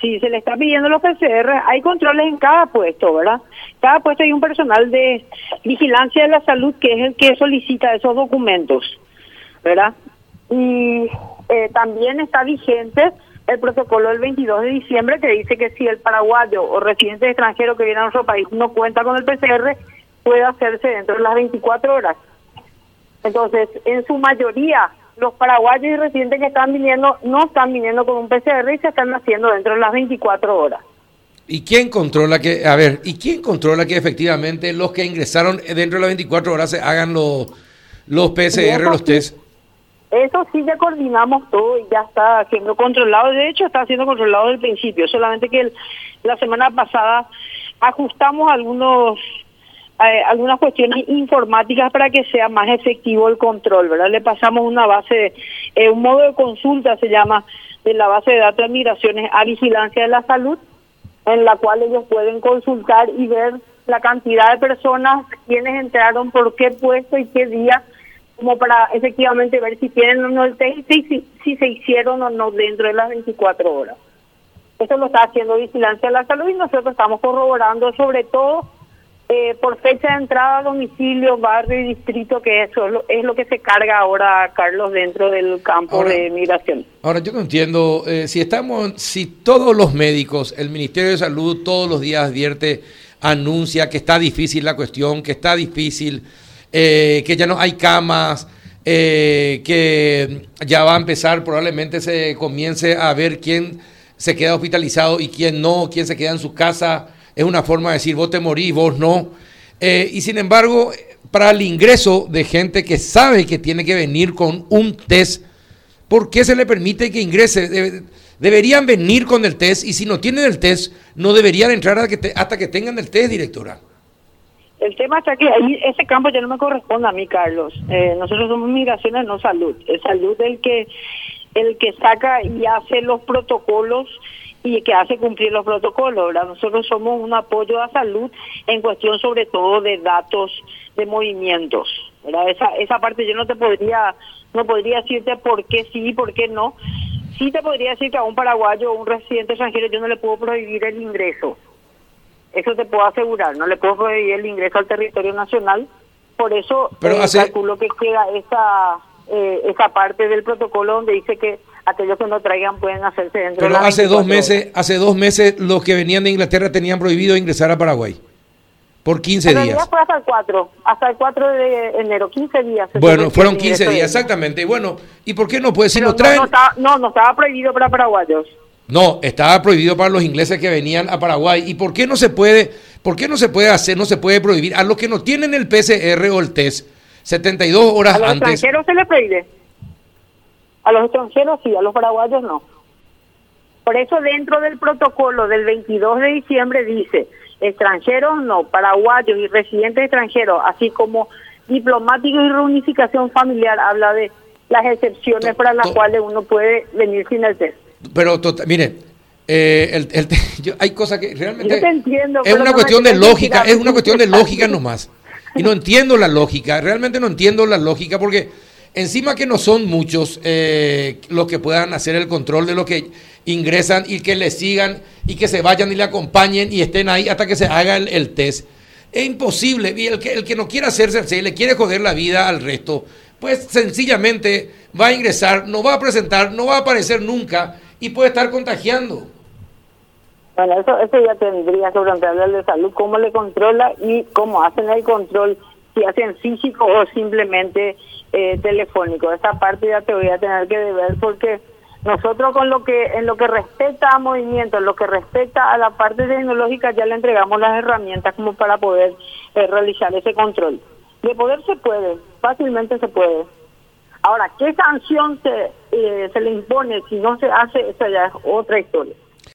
si se le está pidiendo los PCR, hay controles en cada puesto, ¿verdad? Cada puesto hay un personal de vigilancia de la salud que es el que solicita esos documentos, ¿verdad? Y eh, también está vigente el protocolo del 22 de diciembre que dice que si el paraguayo o residente extranjero que viene a nuestro país no cuenta con el PCR, puede hacerse dentro de las 24 horas. Entonces, en su mayoría, los paraguayos y residentes que están viniendo no están viniendo con un PCR y se están haciendo dentro de las 24 horas. ¿Y quién controla que, a ver, y quién controla que efectivamente los que ingresaron dentro de las 24 horas se hagan los, los PCR, los test? Eso sí ya coordinamos todo y ya está siendo controlado. De hecho, está siendo controlado desde el principio. Solamente que la semana pasada ajustamos algunos eh, algunas cuestiones informáticas para que sea más efectivo el control, ¿verdad? Le pasamos una base, eh, un modo de consulta se llama de la base de datos de migraciones a vigilancia de la salud, en la cual ellos pueden consultar y ver la cantidad de personas, quienes entraron, por qué puesto y qué día, como para efectivamente ver si tienen o no el test y si, si se hicieron o no dentro de las 24 horas. Eso lo está haciendo Vigilancia de la Salud y nosotros estamos corroborando sobre todo eh, por fecha de entrada a domicilio, barrio y distrito, que eso es lo, que se carga ahora, Carlos, dentro del campo de migración. Ahora, yo no entiendo, eh, si estamos, si todos los médicos, el Ministerio de Salud todos los días advierte, anuncia que está difícil la cuestión, que está difícil, eh, que ya no hay camas, que ya va a empezar, probablemente se comience a ver quién se queda hospitalizado y quién no, quién se queda en su casa es una forma de decir vos te morís, vos no. Eh, y sin embargo, para el ingreso de gente que sabe que tiene que venir con un test, ¿por qué se le permite que ingrese? deberían venir con el test y si no tienen el test, no deberían entrar hasta que, tengan el test, directora. El tema está que ahí ese campo ya no me corresponde a mí, Carlos. Eh, nosotros somos migraciones, no salud. Es salud el que el que saca y hace los protocolos y que hace cumplir los protocolos. ¿verdad? Nosotros somos un apoyo a salud en cuestión sobre todo de datos de movimientos. ¿verdad? Esa, esa parte yo no te podría, no podría decirte por qué sí y por qué no. Sí te podría decir que a un paraguayo o un residente extranjero yo no le puedo prohibir el ingreso. Eso te puedo asegurar, no le puedo prohibir el ingreso al territorio nacional. Por eso Pero eh, calculo que queda esa, eh, esa parte del protocolo donde dice que aquellos que no traigan pueden hacerse dentro Pero hace dos meses, hace dos meses los que venían de Inglaterra tenían prohibido ingresar a Paraguay. Por 15 días. fue hasta el 4, hasta el 4 de enero, 15 días. Bueno, fueron 15 días, exactamente. Bueno, ¿y por qué no puede? Si lo traen... No, estaba, no, no estaba prohibido para paraguayos. No, estaba prohibido para los ingleses que venían a Paraguay. ¿Y por qué no se puede, por qué no se puede hacer, no se puede prohibir a los que no tienen el PCR o el test 72 horas antes? A los extranjeros se les prohíbe. A los extranjeros sí, a los paraguayos no. Por eso dentro del protocolo del 22 de diciembre dice, extranjeros no, paraguayos y residentes extranjeros, así como diplomáticos y reunificación familiar, habla de las excepciones para las cuales uno puede venir sin el test. Pero, tota, mire, eh, el, hay cosas que realmente... entiendo, es una cuestión de lógica, es una cuestión de lógica nomás. Y no entiendo la lógica, realmente no entiendo la lógica porque Encima que no son muchos eh, los que puedan hacer el control de los que ingresan y que le sigan y que se vayan y le acompañen y estén ahí hasta que se haga el, test. Es imposible. Y el que, el que no quiera hacerse y le quiere joder la vida al resto, pues sencillamente va a ingresar, no va a presentar, no va a aparecer nunca y puede estar contagiando. Bueno, eso, eso ya tendría sobre el de salud, cómo le controla y cómo hacen el control, si hacen físico o simplemente eh, telefónico. Esa parte ya te voy a tener que deber porque nosotros con lo que en lo que respecta a movimiento, en lo que respecta a la parte tecnológica ya le entregamos las herramientas como para poder eh, realizar ese control. De poder se puede, fácilmente se puede. Ahora, ¿qué sanción se, eh, se le impone si no se hace? Esa ya es otra historia.